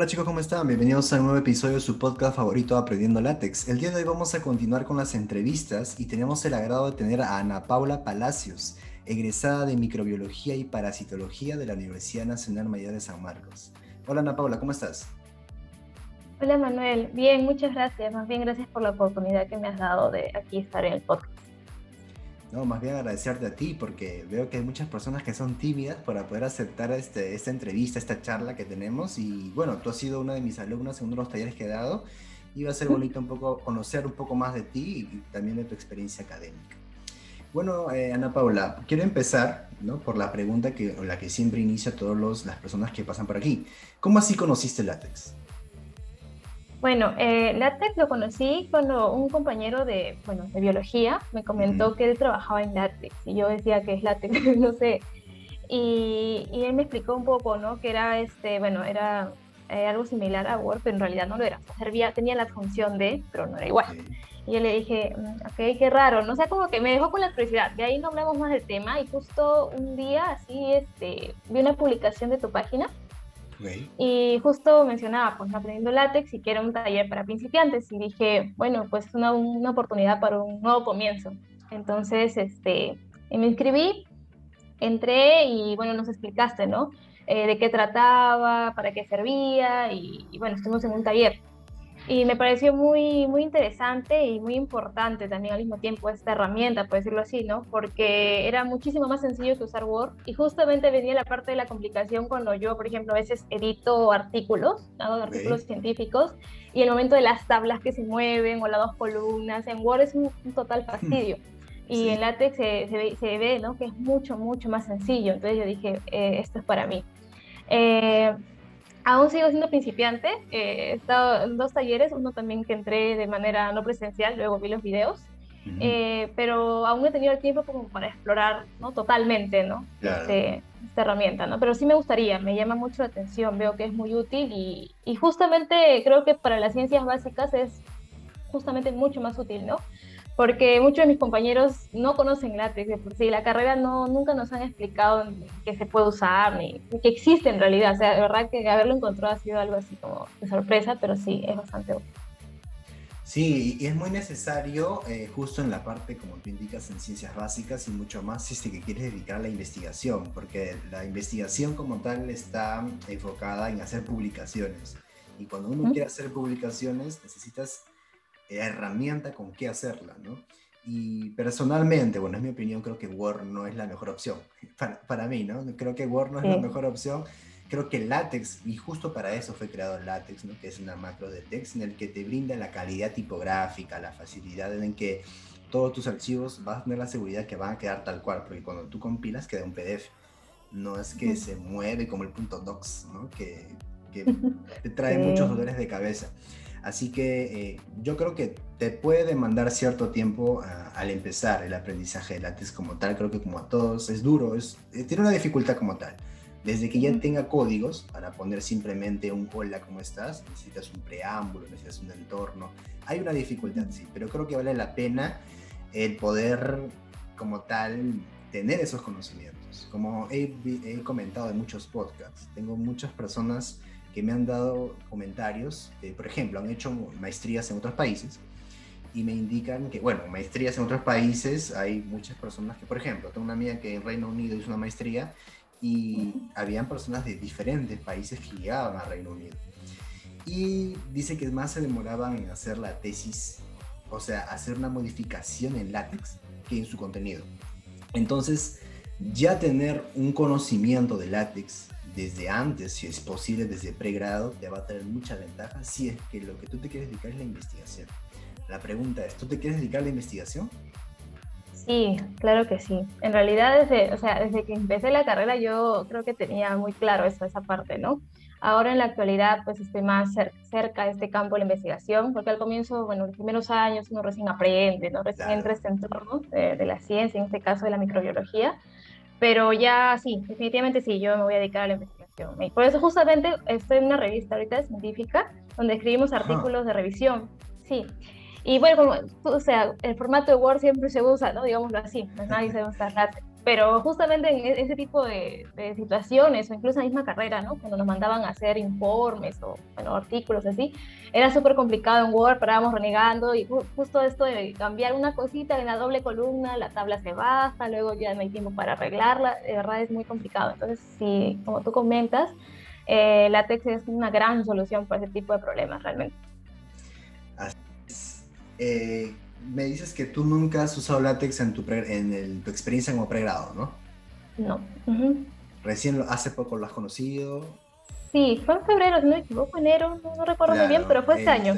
Hola chicos, ¿cómo están? Bienvenidos a un nuevo episodio de su podcast favorito Aprendiendo Látex. El día de hoy vamos a continuar con las entrevistas y tenemos el agrado de tener a Ana Paula Palacios, egresada de Microbiología y Parasitología de la Universidad Nacional Mayor de San Marcos. Hola Ana Paula, ¿cómo estás? Hola Manuel, bien, muchas gracias. Más bien gracias por la oportunidad que me has dado de aquí estar en el podcast. No, más bien agradecerte a ti porque veo que hay muchas personas que son tímidas para poder aceptar este, esta entrevista, esta charla que tenemos y bueno, tú has sido una de mis alumnas en uno de los talleres que he dado y va a ser bonito un poco conocer un poco más de ti y también de tu experiencia académica. Bueno, eh, Ana Paula, quiero empezar ¿no? por la pregunta que, la que siempre inicia a todas las personas que pasan por aquí. ¿Cómo así conociste látex? Bueno, eh, látex lo conocí cuando un compañero de, bueno, de biología me comentó que él trabajaba en látex y yo decía que es látex, no sé. Y, y, él me explicó un poco, ¿no? Que era, este, bueno, era eh, algo similar a Word, pero en realidad no lo era. Servía, tenía la función de, pero no era igual. Y yo le dije, mm, ok, qué raro, no sé, como que me dejó con la curiosidad. De ahí no hablamos más del tema y justo un día así, este, vi una publicación de tu página y justo mencionaba, pues, aprendiendo látex y que era un taller para principiantes. Y dije, bueno, pues es una, una, oportunidad para un nuevo comienzo. Entonces, este, me inscribí, entré y, bueno, nos explicaste, ¿no? Eh, de qué trataba, para qué servía y, y, bueno, estuvimos en un taller y me pareció muy, muy interesante y muy importante también al mismo tiempo esta herramienta, por decirlo así, ¿no? Porque era muchísimo más sencillo que usar Word y justamente venía la parte de la complicación cuando yo, por ejemplo, a veces edito artículos, hago artículos científicos y el momento de las tablas que se mueven o las dos columnas, en Word es un, total fastidio. Y en LaTeX se, ve, se, ve, ¿no? Que es mucho, mucho más sencillo. Entonces yo dije, eh, esto es para mí. Eh, Aún sigo siendo principiante, eh, he estado en dos talleres, uno también que entré de manera no presencial, luego vi los videos, eh, pero aún he tenido el tiempo como para explorar ¿no? totalmente ¿no? Este, esta herramienta, ¿no? pero sí me gustaría, me llama mucho la atención, veo que es muy útil y, y justamente creo que para las ciencias básicas es justamente mucho más útil, ¿no? Porque muchos de mis compañeros no conocen látex de por sí, la carrera no, nunca nos han explicado que se puede usar, ni, que existe en realidad, o sea, de verdad que haberlo encontrado ha sido algo así como de sorpresa, pero sí, es bastante útil. Sí, y es muy necesario eh, justo en la parte, como tú indicas, en ciencias básicas y mucho más si es que quieres dedicar a la investigación, porque la investigación como tal está enfocada en hacer publicaciones. Y cuando uno quiere hacer publicaciones, necesitas herramienta con qué hacerla, ¿no? Y personalmente, bueno, es mi opinión, creo que Word no es la mejor opción. Para, para mí, ¿no? Creo que Word no es la mejor opción. Creo que LaTeX, y justo para eso fue creado LaTeX, ¿no? Que es una macro de text en el que te brinda la calidad tipográfica, la facilidad en que todos tus archivos vas a tener la seguridad que van a quedar tal cual, porque cuando tú compilas queda un PDF. No es que se mueve como el punto docs, ¿no? Que, que te trae muchos dolores de cabeza. Así que eh, yo creo que te puede demandar cierto tiempo ah, al empezar el aprendizaje de látex como tal. Creo que como a todos es duro, es, eh, tiene una dificultad como tal. Desde que ya tenga códigos para poner simplemente un hola, ¿cómo estás? Necesitas un preámbulo, necesitas un entorno. Hay una dificultad, sí, pero creo que vale la pena el poder como tal tener esos conocimientos. Como he, he comentado en muchos podcasts, tengo muchas personas que me han dado comentarios, por ejemplo, han hecho maestrías en otros países y me indican que, bueno, maestrías en otros países, hay muchas personas que, por ejemplo, tengo una amiga que en Reino Unido hizo una maestría y habían personas de diferentes países que llegaban a Reino Unido. Y dice que más se demoraban en hacer la tesis, o sea, hacer una modificación en látex que en su contenido. Entonces, ya tener un conocimiento de látex desde antes, si es posible, desde pregrado, te va a traer mucha ventaja si es que lo que tú te quieres dedicar es la investigación. La pregunta es, ¿tú te quieres dedicar a la investigación? Sí, claro que sí. En realidad, desde, o sea, desde que empecé la carrera yo creo que tenía muy claro eso, esa parte, ¿no? Ahora en la actualidad pues estoy más cerca de este campo de la investigación, porque al comienzo, bueno, los primeros años uno recién aprende, ¿no? Recién entra este entorno de, de, la ciencia, en este caso de la microbiología, pero ya sí, definitivamente sí, yo me voy a dedicar a la investigación. Y por eso justamente estoy en una revista ahorita científica donde escribimos artículos de revisión. Sí. Y bueno, como, o sea, el formato de Word siempre se usa, ¿no? Digámoslo así, pues nadie se usa pero justamente en e-, ese tipo de, situaciones, o incluso la misma carrera, ¿no? Cuando nos mandaban a hacer informes o artículos así, era súper complicado en Word, parábamos renegando y justo esto de cambiar una cosita en la doble columna, la tabla se baja, luego ya no hay tiempo para arreglarla, de verdad es muy complicado. Entonces, sí, como tú comentas, eh, LaTeX es una gran solución para ese tipo de problemas realmente. Así es. Eh, me dices que tú nunca has usado látex en tu, en tu experiencia como pregrado, ¿no? No. Recién, hace poco lo has conocido. Sí, fue en febrero, si no me equivoco, enero, no, recuerdo muy bien, pero fue este año.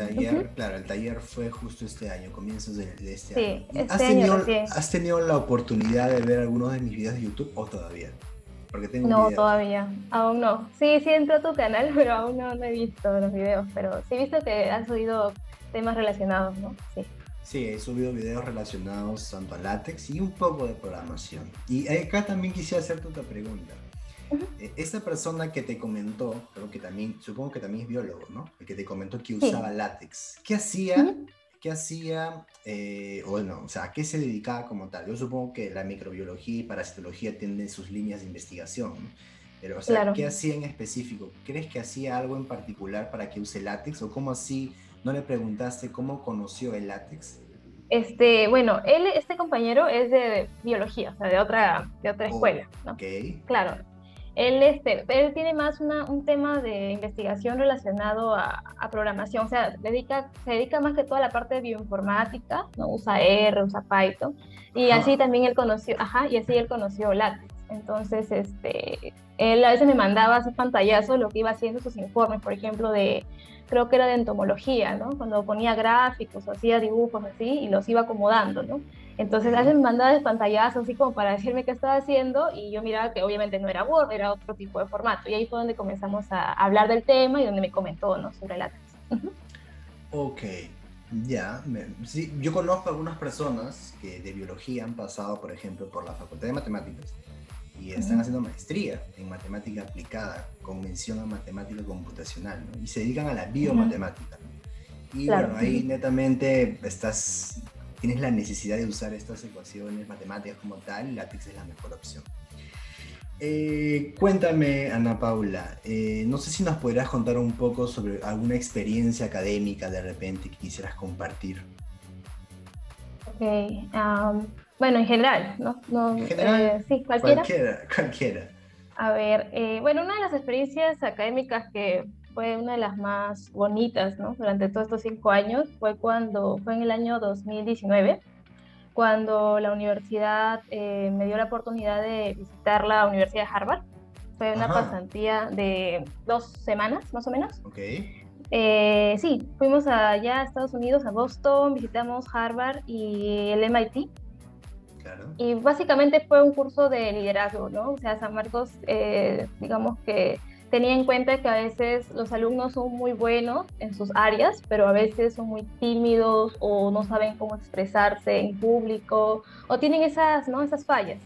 Claro, el taller fue justo este año, comienzos de, este año. Este ¿Has, tenido, ¿Has tenido la oportunidad de ver algunos de mis videos de YouTube o todavía? Porque tengo no, todavía, aún no. Sí, sí entro a tu canal, pero aún no, no he visto los videos, pero sí he visto que has subido temas relacionados, ¿no? Sí. Sí, he subido videos relacionados tanto a látex y un poco de programación. Y acá también quisiera hacerte otra pregunta. Eh, esta persona que te comentó, creo que también, supongo que también es biólogo, ¿no? El que te comentó que usaba látex. ¿Qué hacía? ¿Qué hacía? Eh, o no, o sea, ¿a qué se dedicaba como tal? Yo supongo que la microbiología y parasitología tienen sus líneas de investigación, Pero, o sea, ¿qué hacía en específico? ¿Crees que hacía algo en particular para que use látex? ¿O cómo así ¿No le preguntaste cómo conoció el látex? Este, bueno, él, este compañero es de biología, o sea, de otra, de otra oh, escuela, ¿no? Claro. Él, este, él tiene más una, un tema de investigación relacionado a, a, programación, o sea, dedica, se dedica más que toda la parte de bioinformática, ¿no? Usa R, usa Python, y así también él conoció, ajá, y así él conoció látex. Entonces, este, él a veces me mandaba ese pantallazo lo que iba haciendo sus informes, por ejemplo, de, creo que era de entomología, ¿no? Cuando ponía gráficos hacía dibujos así y los iba acomodando, ¿no? Entonces a veces me mandaba ese pantallazo así como para decirme qué estaba haciendo y yo miraba que obviamente no era Word, era otro tipo de formato. Y ahí fue donde comenzamos a hablar del tema y donde me comentó, ¿no? Sobre látex. Ok, ya. sí, yo conozco algunas personas que de biología han pasado, por ejemplo, por la Facultad de Matemáticas y están haciendo maestría en matemática aplicada con mención a matemática computacional y se dedican a la biomatemática. Y bueno, ahí netamente estás, tienes la necesidad de usar estas ecuaciones matemáticas como tal y látex es la mejor opción. Eh, cuéntame, Ana Paula, eh, no sé si nos podrías contar un poco sobre alguna experiencia académica de repente que quisieras compartir. Ok, um, bueno, en general, ¿no? no ¿En general? Eh, sí, cualquiera. Cualquiera, A ver, eh, bueno, una de las experiencias académicas que fue una de las más bonitas, ¿no? Durante todos estos cinco años fue cuando, fue en el año 2019, cuando la universidad eh, me dio la oportunidad de visitar la Universidad de Harvard. Fue una pasantía de dos semanas, más o menos. Ok. sí, fuimos allá a Estados Unidos, a Boston, visitamos Harvard y el MIT. Y básicamente fue un curso de liderazgo, ¿no? O sea, San Marcos, eh, digamos que tenía en cuenta que a veces los alumnos son muy buenos en sus áreas, pero a veces son muy tímidos o no saben cómo expresarse en público o tienen esas, ¿no? esas fallas.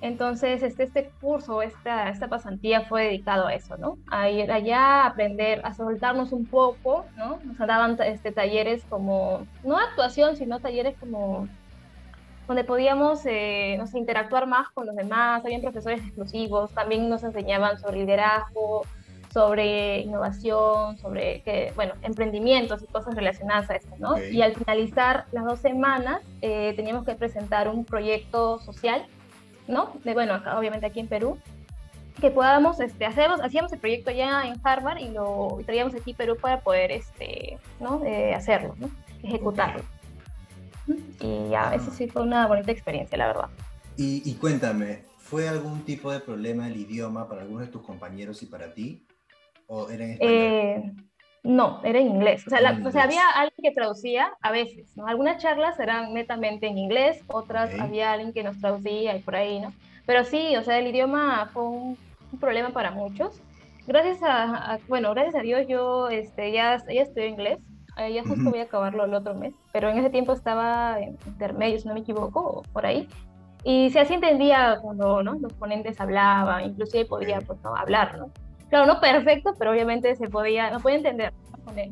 Entonces, este, este curso, esta, esta pasantía fue dedicado a eso, ¿no? A ir allá, a aprender, a soltarnos un poco, ¿no? Nos daban este, talleres como, no actuación, sino talleres como donde podíamos eh, interactuar más con los demás, habían profesores exclusivos, también nos enseñaban sobre liderazgo, sobre innovación, sobre que, bueno, emprendimientos y cosas relacionadas a esto, ¿no? Y al finalizar las dos semanas eh, teníamos que presentar un proyecto social, ¿no? De, bueno, obviamente aquí en Perú, que podamos este, hacerlos, hacíamos el proyecto ya en Harvard y lo traíamos aquí a Perú para poder este, ¿no? Eh, hacerlo, ¿no? ejecutarlo. Y ya, eso sí fue una bonita experiencia, la verdad. Y, cuéntame, ¿fue algún tipo de problema el idioma para algunos de tus compañeros y para ti? ¿O era en español? Eh, no, era en inglés. O sea, había alguien que traducía a veces, ¿no? Algunas charlas eran netamente en inglés, otras había alguien que nos traducía y por ahí, ¿no? Pero sí, o sea, el idioma fue un, problema para muchos. Gracias a, bueno, gracias a Dios yo este, ya, ya estudié inglés, eh, ya justo voy a acabarlo el otro mes, pero en ese tiempo estaba en intermedio, si no me equivoco, por ahí. Y se así entendía cuando ¿no? los ponentes hablaban, inclusive podía pues, ¿no? hablar, ¿no? Claro, no perfecto, pero obviamente se podía, no podía entender.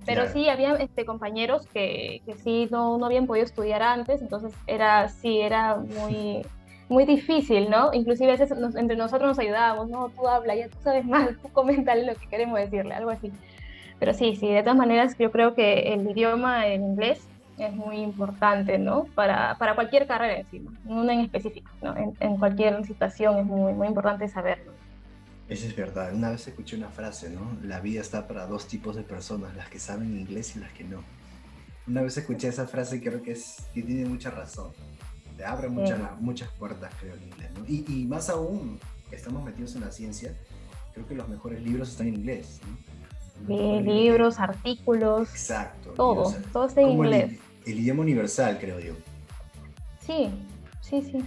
Pero sí había este, compañeros que, que sí no, no habían podido estudiar antes, entonces era, sí, era muy muy difícil, ¿no? Inclusive a veces entre nosotros nos ayudábamos, no, tú habla, ya tú sabes más, tú coméntale lo que queremos decirle, algo así. Pero sí, sí, de todas maneras yo creo que el idioma en inglés es muy importante, ¿no? Para, para cualquier carrera encima, no en específico, ¿no? En, en, cualquier situación es muy, muy importante saberlo. Eso es verdad. Una vez escuché una frase, ¿no? La vida está para dos tipos de personas, las que saben inglés y las que no. Una vez escuché esa frase y creo que, es, que tiene mucha razón. Te abre muchas, muchas puertas, creo, el inglés, ¿no? y, y, más aún, estamos metidos en la ciencia, creo que los mejores libros están en inglés, ¿no? Libros, artículos. Exacto. Todo, todo está en inglés el idioma universal, creo yo. Sí, sí, sí.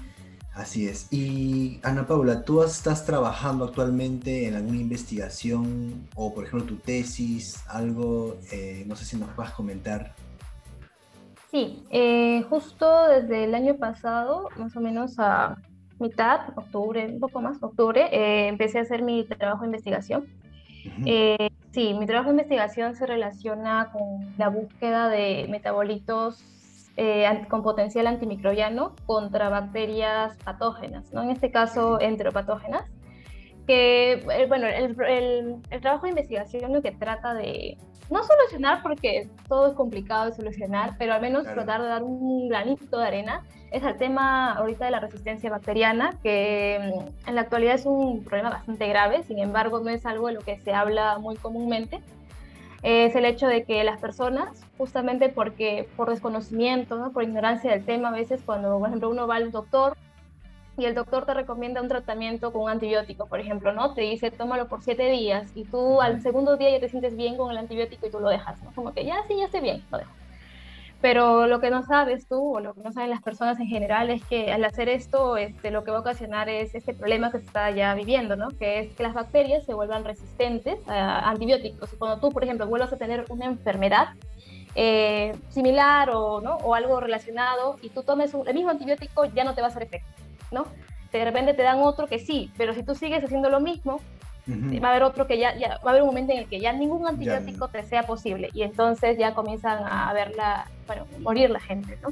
Así es. Y Ana Paula, ¿tú estás trabajando actualmente en alguna investigación o, por ejemplo, tu tesis, algo? Eh, no sé si nos puedas comentar. Sí, eh, justo desde el año pasado, más o menos a mitad, octubre, un poco más, octubre, eh, empecé a hacer mi trabajo de investigación. Sí, mi trabajo de investigación se relaciona con la búsqueda de metabolitos eh, con potencial antimicrobiano contra bacterias patógenas, ¿no? en este caso enteropatógenas, que, eh, bueno, el, el, trabajo de investigación lo que trata de, no solucionar porque todo es complicado de solucionar, pero al menos tratar de dar un granito de arena es el tema ahorita de la resistencia bacteriana, que mm, en la actualidad es un problema bastante grave, sin embargo no es algo de lo que se habla muy comúnmente. Es el hecho de que las personas, justamente porque por desconocimiento, ¿no? por ignorancia del tema, a veces cuando, por ejemplo, uno va al doctor y el doctor te recomienda un tratamiento con un antibiótico, por ejemplo, ¿no? Te dice, tómalo por siete días y tú al segundo día ya te sientes bien con el antibiótico y tú lo dejas, ¿no? Como que ya sí, ya estoy bien, lo dejo. Pero lo que no sabes tú o lo que no saben las personas en general es que al hacer esto, este, lo que va a ocasionar es este problema que se está ya viviendo, ¿no? Que es que las bacterias se vuelvan resistentes a antibióticos. Cuando tú, por ejemplo, vuelvas a tener una enfermedad eh, similar o, ¿no? o algo relacionado y tú tomes el mismo antibiótico, ya no te va a hacer efecto, ¿no? De repente te dan otro que sí, pero si tú sigues haciendo lo mismo, Va a haber otro que ya, ya, va a haber un momento en el que ya ningún antibiótico te sea posible y entonces ya comienzan a verla, bueno, morir la gente, ¿no?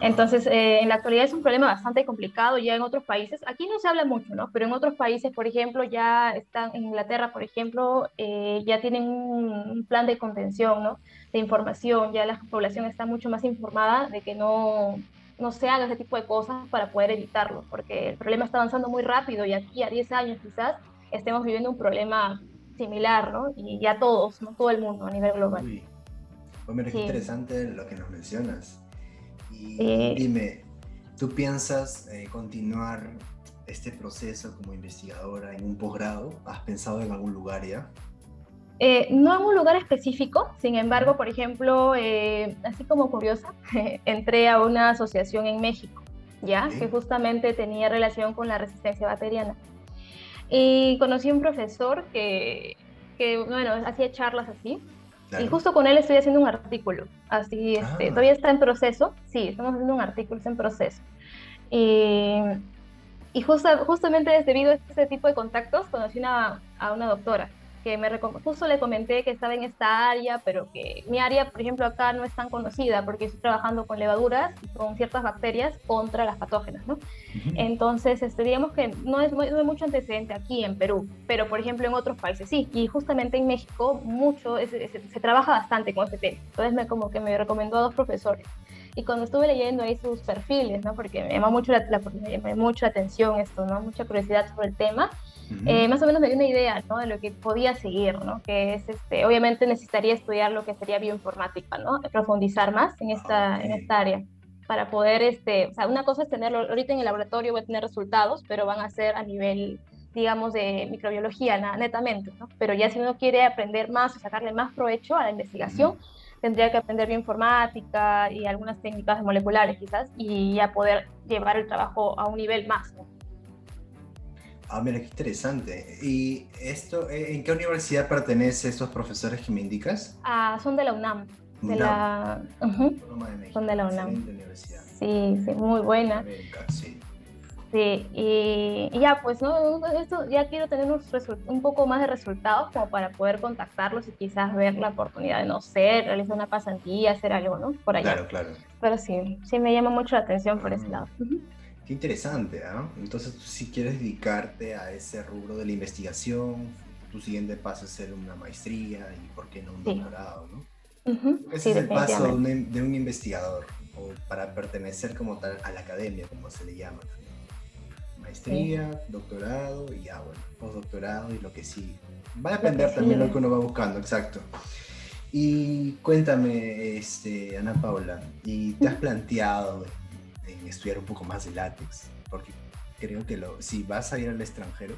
Entonces, eh, en la actualidad es un problema bastante complicado ya en otros países. Aquí no se habla mucho, ¿no? Pero en otros países, por ejemplo, ya están, en Inglaterra, por ejemplo, eh, ya tienen un plan de contención, ¿no? De información, ya la población está mucho más informada de que no, no se haga ese tipo de cosas para poder evitarlo, porque el problema está avanzando muy rápido y aquí a 10 años quizás estemos viviendo un problema similar, ¿no? Y ya todos, ¿no? Todo el mundo a nivel global. Uy. Pues mira, qué interesante lo que nos mencionas. Y dime, ¿tú piensas eh, continuar este proceso como investigadora en un posgrado? ¿Has pensado en algún lugar ya? Eh, no en un lugar específico, sin embargo, por ejemplo, eh, así como curiosa, entré a una asociación en México, ¿ya? Que justamente tenía relación con la resistencia bacteriana. Y conocí un profesor que, que bueno, hacía charlas así. Y justo con él estoy haciendo un artículo. Así, este, ah. todavía está en proceso. Sí, estamos haciendo un artículo, está en proceso. Y, y justamente debido a este tipo de contactos conocí a una doctora que me justo le comenté que estaba en esta área, pero que mi área, por ejemplo, acá no es tan conocida porque estoy trabajando con levaduras y con ciertas bacterias contra las patógenas, ¿no? Entonces, este, digamos que no es, muy, mucho antecedente aquí en Perú, pero por ejemplo en otros países sí, y justamente en México mucho, se, trabaja bastante con este tema. Entonces, me, como que me recomendó a dos profesores. Y cuando estuve leyendo ahí sus perfiles, ¿no? Porque me llamó mucho la, me llamó mucho la atención esto, ¿no? Mucha curiosidad sobre el tema eh, más o menos me dio una idea ¿no? de lo que podía seguir, ¿no? que es, este, obviamente necesitaría estudiar lo que sería bioinformática, ¿no? profundizar más en esta, en esta área para poder, este, o sea, una cosa es tenerlo, ahorita en el laboratorio voy a tener resultados, pero van a ser a nivel, digamos, de microbiología, netamente, ¿no? Pero ya si uno quiere aprender más o sacarle más provecho a la investigación, tendría que aprender bioinformática y algunas técnicas moleculares quizás, y ya poder llevar el trabajo a un nivel más, ¿no? Ah, mira, qué interesante. ¿Y esto, eh, en qué universidad pertenecen estos profesores que me indicas? Ah, son de la UNAM. De la... Son de la UNAM. Sí, sí, muy buena. sí. Sí, y, ya, pues, ¿no? Esto, ya quiero tener un, un, poco más de resultados como para poder contactarlos y quizás ver la oportunidad de, no sé, realizar una pasantía, hacer algo, ¿no? Por allá. Claro, claro. Pero sí, sí me llama mucho la atención por ese lado. Qué interesante, ¿ah? Entonces, si quieres dedicarte a ese rubro de la investigación, tu siguiente paso es hacer una maestría y, ¿por qué no, un doctorado, ¿no? Ese es el paso de un, investigador, o para pertenecer como tal a la academia, como se le llama Maestría, doctorado y ya, bueno, postdoctorado y lo que sí. Va a depender también lo que uno va buscando, exacto. Y cuéntame, este, Ana Paula, ¿y te has planteado estudiar un poco más de látex? Porque creo que lo, si vas a ir al extranjero,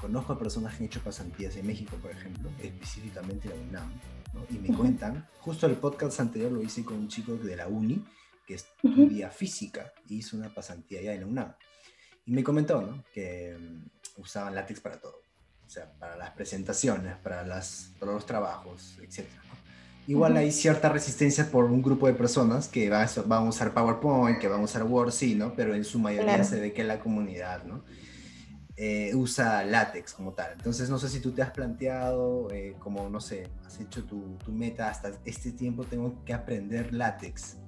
conozco a personas que han hecho pasantías en México, por ejemplo, específicamente la UNAM, y me cuentan, justo el podcast anterior lo hice con un chico de la uni que estudia física y hizo una pasantía allá en la UNAM. Y me comentó ¿no? que mm, usaban látex para todo, o sea, para las presentaciones, para, las, para los trabajos, etc. Igual hay cierta resistencia por un grupo de personas que va a, van a usar PowerPoint, que van a usar Word, sí, ¿no? Pero en su mayoría se ve que la comunidad, ¿no? Eh, usa látex como tal. Entonces, no sé si tú te has planteado, eh, como, no sé, has hecho tu, tu, meta, hasta este tiempo tengo que aprender látex.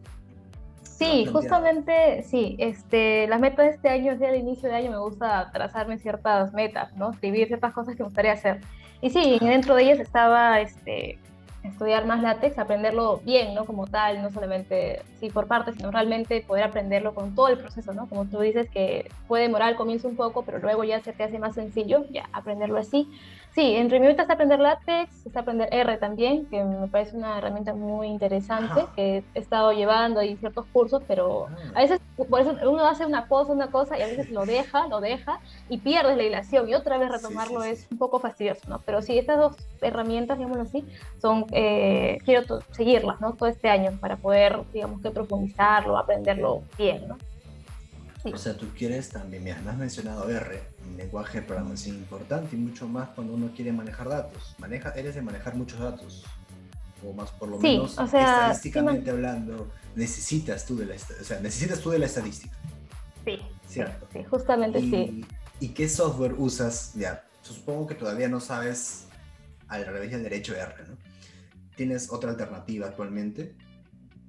Sí, justamente, sí, este, las metas de este año, desde el inicio de año, me gusta trazarme ciertas metas, ¿no? Escribir ciertas cosas que me gustaría hacer. Y sí, dentro de ellas estaba, este, estudiar más látex, aprenderlo bien, ¿no? Como tal, no solamente sí por partes, sino realmente poder aprenderlo con todo el proceso, ¿no? Como tú dices, que puede demorar al comienzo un poco, pero luego ya se te hace más sencillo, ya aprenderlo así. Sí, entre mi está aprender látex, está aprender R también, que me parece una herramienta muy interesante, que he estado llevando ahí ciertos cursos, pero ah. a veces por eso uno hace una cosa, una cosa, y a veces lo deja, lo deja, y pierdes la hilación, y otra vez retomarlo es un poco fastidioso, ¿no? Pero sí, estas dos herramientas, digámoslo así, son, eh, quiero seguirlas, ¿no? Todo este año para poder, digamos que profundizarlo, aprenderlo bien, ¿no? O sea, tú quieres también, mira, me has mencionado R, un lenguaje de programación importante y mucho más cuando uno quiere manejar datos. Maneja, eres de manejar muchos datos. O más por lo menos o sea, estadísticamente hablando, necesitas tú de la, o sea, necesitas tú de la estadística. Sí, ¿cierto? Sí, justamente sí. ¿Y qué software usas? Ya, supongo que todavía no sabes al revés al derecho R, ¿no? ¿Tienes otra alternativa actualmente?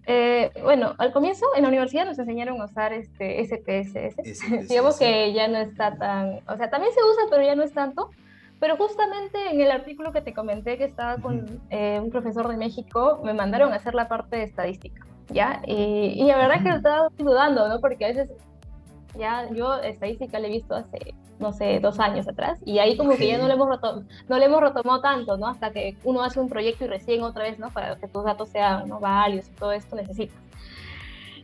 Eh, bueno, al comienzo en la universidad nos enseñaron a usar este SPSS. Digamos que ya no está tan, o sea, también se usa, pero ya no es tanto. Pero justamente en el artículo que te comenté que estaba con eh, un profesor de México, me mandaron a hacer la parte de estadística, ¿ya? Y, y la verdad que estaba dudando, ¿no? Porque a veces ya yo estadística la he visto hace, no sé, dos años atrás, y ahí como que ya no le hemos no le hemos retomado tanto, ¿no? Hasta que uno hace un proyecto y recién otra vez, ¿no? Para que tus datos sean ¿no? válidos y todo esto necesitas.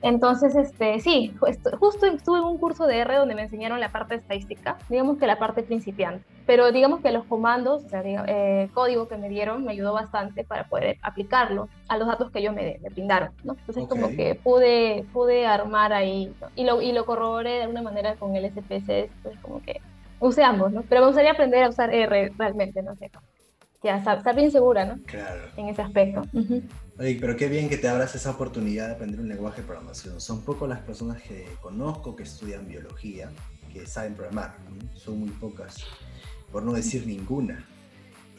Entonces, este, sí, justo estuve en un curso de R donde me enseñaron la parte estadística, digamos que la parte principiante, pero digamos que los comandos, o sea, eh, código que me dieron me ayudó bastante para poder aplicarlo a los datos que ellos me, brindaron, ¿no? Entonces, como que pude, pude armar ahí, y, lo, y lo corroboré de alguna manera con el SPSS, pues como que use ambos, ¿no? Pero me gustaría aprender a usar R realmente, no sé, ya estar, bien segura, ¿no? Claro. En ese aspecto. Oye, pero qué bien que te abras esa oportunidad de aprender un lenguaje de programación. Son pocas las personas que conozco que estudian biología que saben programar. Son muy pocas, por no decir ninguna.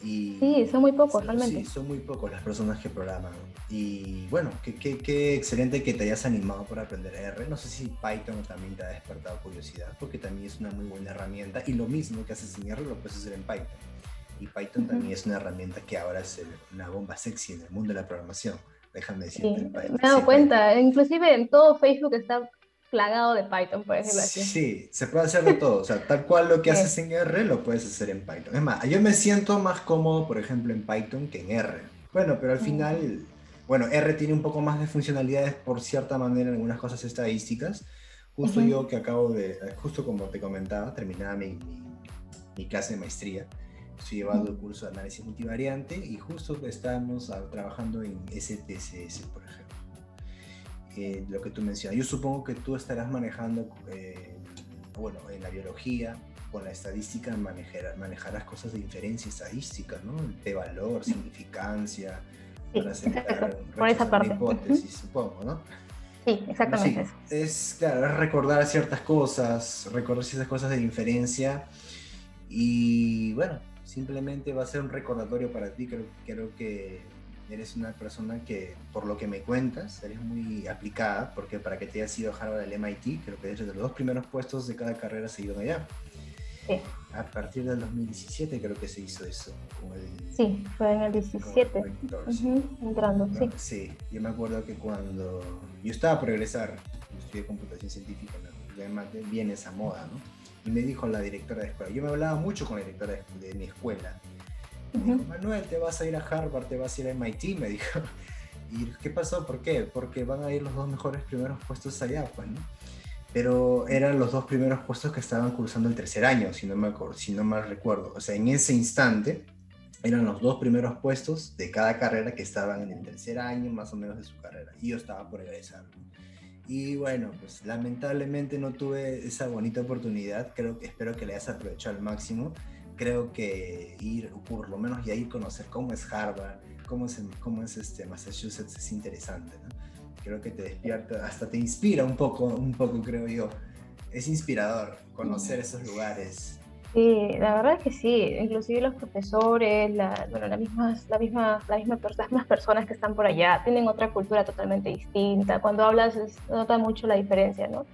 Y, sí, son muy pocos, realmente. Sí, son muy pocos las personas que programan. Y bueno, qué, qué, qué, excelente que te hayas animado por aprender R. No sé si Python también te ha despertado curiosidad, porque también es una muy buena herramienta. Y lo mismo que haces en R lo puedes hacer en Python. Y Python también es una herramienta que ahora es una bomba sexy en el mundo de la programación. Déjame decirte. me he dado cuenta, inclusive en todo Facebook está plagado de Python, por decirlo así. Sí, se puede hacer de todo. O sea, tal cual lo que haces en R lo puedes hacer en Python. Es más, yo me siento más cómodo, por ejemplo, en Python que en R. Bueno, pero al final, bueno, R tiene un poco más de funcionalidades por cierta manera en algunas cosas estadísticas. Justo yo que acabo de, justo como te comentaba, terminaba mi, mi, mi clase de maestría estoy llevando el curso de análisis multivariante y justo estamos trabajando en SPSS, por ejemplo. Eh, lo que tú mencionas, yo supongo que tú estarás manejando, eh, bueno, en la biología, con la estadística manejarás cosas de inferencia estadística, ¿no? De valor, significancia, para hacer por esa parte. hipótesis, supongo, ¿no? Sí, exactamente. Es, claro, recordar ciertas cosas, recordar ciertas cosas de inferencia y bueno, simplemente va a ser un recordatorio para ti. Creo, creo que eres una persona que, por lo que me cuentas, eres muy aplicada, porque para que te hayas ido a Harvard del MIT, creo que de los dos primeros puestos de cada carrera se iban allá. Sí. A partir del 2017 creo que se hizo eso. sí, fue en el 17. entrando, sí. Sí, yo me acuerdo que cuando yo estaba por regresar, estudié computación científica, ¿no? viene esa moda, ¿no? Y me dijo la directora de escuela, yo me hablaba mucho con la directora de, mi escuela. Me dijo, Manuel, te vas a ir a Harvard, te vas a ir a MIT, me dijo. ¿Y qué pasó? ¿Por qué? Porque van a ir los dos mejores primeros puestos allá, pues, ¿no? pero eran los dos primeros puestos que estaban cursando el tercer año, si no, me acuerdo, si no mal recuerdo. O sea, en ese instante eran los dos primeros puestos de cada carrera que estaban en el tercer año más o menos de su carrera. Y yo estaba por egresar. Y bueno, pues lamentablemente no tuve esa bonita oportunidad. Creo espero que le hayas aprovechado al máximo. Creo que ir, por lo menos ya ir a conocer cómo es Harvard, cómo es, cómo es este Massachusetts es interesante. ¿no? creo que te despierta, hasta te inspira un poco, un poco creo yo. Es inspirador conocer esos lugares. Sí, la verdad es que sí, inclusive los profesores, la, bueno, las mismas, la misma, la misma, las mismas personas que están por allá tienen otra cultura totalmente distinta. Cuando hablas se nota mucho la diferencia, ¿no?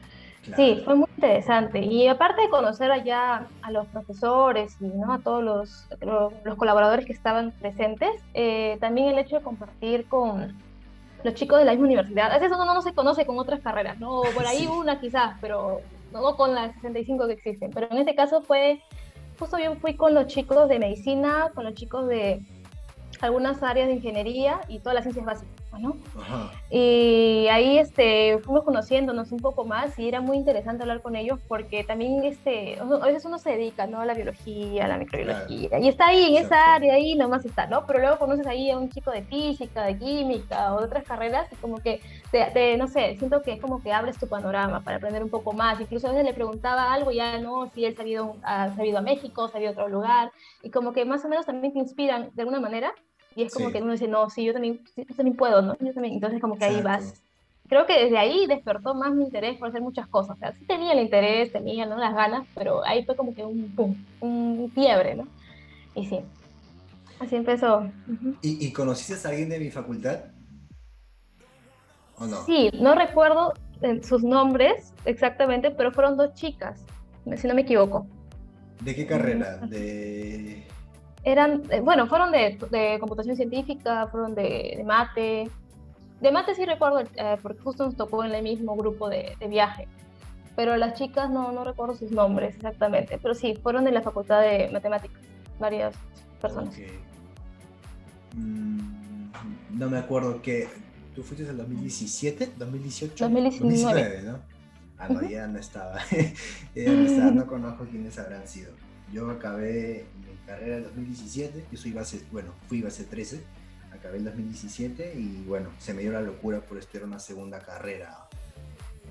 Sí, fue muy interesante. Y aparte de conocer allá a los profesores y ¿no? a todos los, los, colaboradores que estaban presentes, eh, también el hecho de compartir con, los chicos de la misma universidad. A veces uno no se conoce con otras carreras, ¿no? Por ahí una quizás, pero no con las 65 que existen. Pero en este caso fue, justo yo fui con los chicos de medicina, con los chicos de algunas áreas de ingeniería y todas las ciencias básicas. Y ahí este, fuimos conociéndonos un poco más y era muy interesante hablar con ellos porque también este, a veces uno se dedica ¿no? a la biología, a la microbiología y está ahí en esa área, ahí nomás está, ¿no? Pero luego conoces ahí a un chico de física, de química o de otras carreras y como que, te, no sé, siento que es como que abres tu panorama para aprender un poco más. Incluso a veces le preguntaba algo, ya no, si él se ha ido a, se ha ido a México, se ha ido a otro lugar y como que más o menos también te inspiran de alguna manera y es como que uno dice, no, sí, yo también, yo también puedo, ¿no? Yo también. Entonces como que ahí vas. Creo que desde ahí despertó más mi interés por hacer muchas cosas. O sea, sí tenía el interés, tenía ¿no? las ganas, pero ahí fue como que un pum, un fiebre, ¿no? Y sí, así empezó. ¿Y, ¿Y, conociste a alguien de mi facultad? ¿O no? Sí, no recuerdo eh, sus nombres exactamente, pero fueron dos chicas, si no me equivoco. ¿De qué carrera? De eran, eh, bueno, fueron de, de, computación científica, fueron de, de, mate. De mate sí recuerdo, eh, porque justo nos tocó en el mismo grupo de, de, viaje. Pero las chicas no, no recuerdo sus nombres exactamente, pero sí, fueron de la facultad de matemáticas, varias personas. Mm, no me acuerdo que tú fuiste en el 2017, 2018, 2019, ¿no? Ah, no, ya no estaba. ya no estaba, no conozco quiénes habrán sido. Yo acabé carrera del 2017, yo soy base, bueno, fui base 13, acabé el 2017 y bueno, se me dio la locura por estudiar una segunda carrera.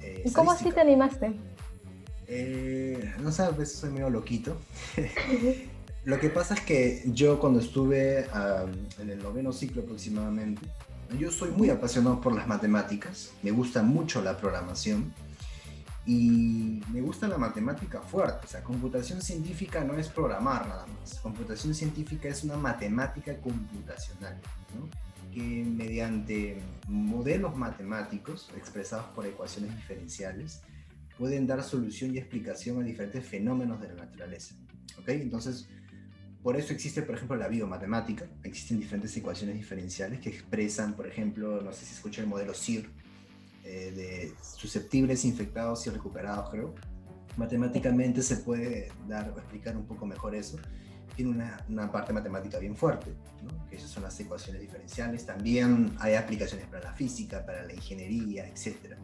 Eh, ¿Y cómo así te animaste? Eh, no sé, a veces soy medio loquito. Lo que pasa es que yo cuando estuve en el noveno ciclo aproximadamente, yo soy muy apasionado por las matemáticas, me gusta mucho la programación y me gusta la matemática fuerte, o sea, computación científica no es programar nada más, computación científica es una matemática computacional, que mediante modelos matemáticos expresados por ecuaciones diferenciales pueden dar solución y explicación a diferentes fenómenos de la naturaleza. ¿ok? Entonces, por eso existe, por ejemplo, la biomatemática, existen diferentes ecuaciones diferenciales que expresan, por ejemplo, no sé si escucha el modelo CIR, eh, de susceptibles, infectados y recuperados, creo. Matemáticamente se puede dar o explicar un poco mejor eso. Tiene una, una parte matemática bien fuerte, ¿no? que esas son las ecuaciones diferenciales. También hay aplicaciones para la física, para la ingeniería, etc.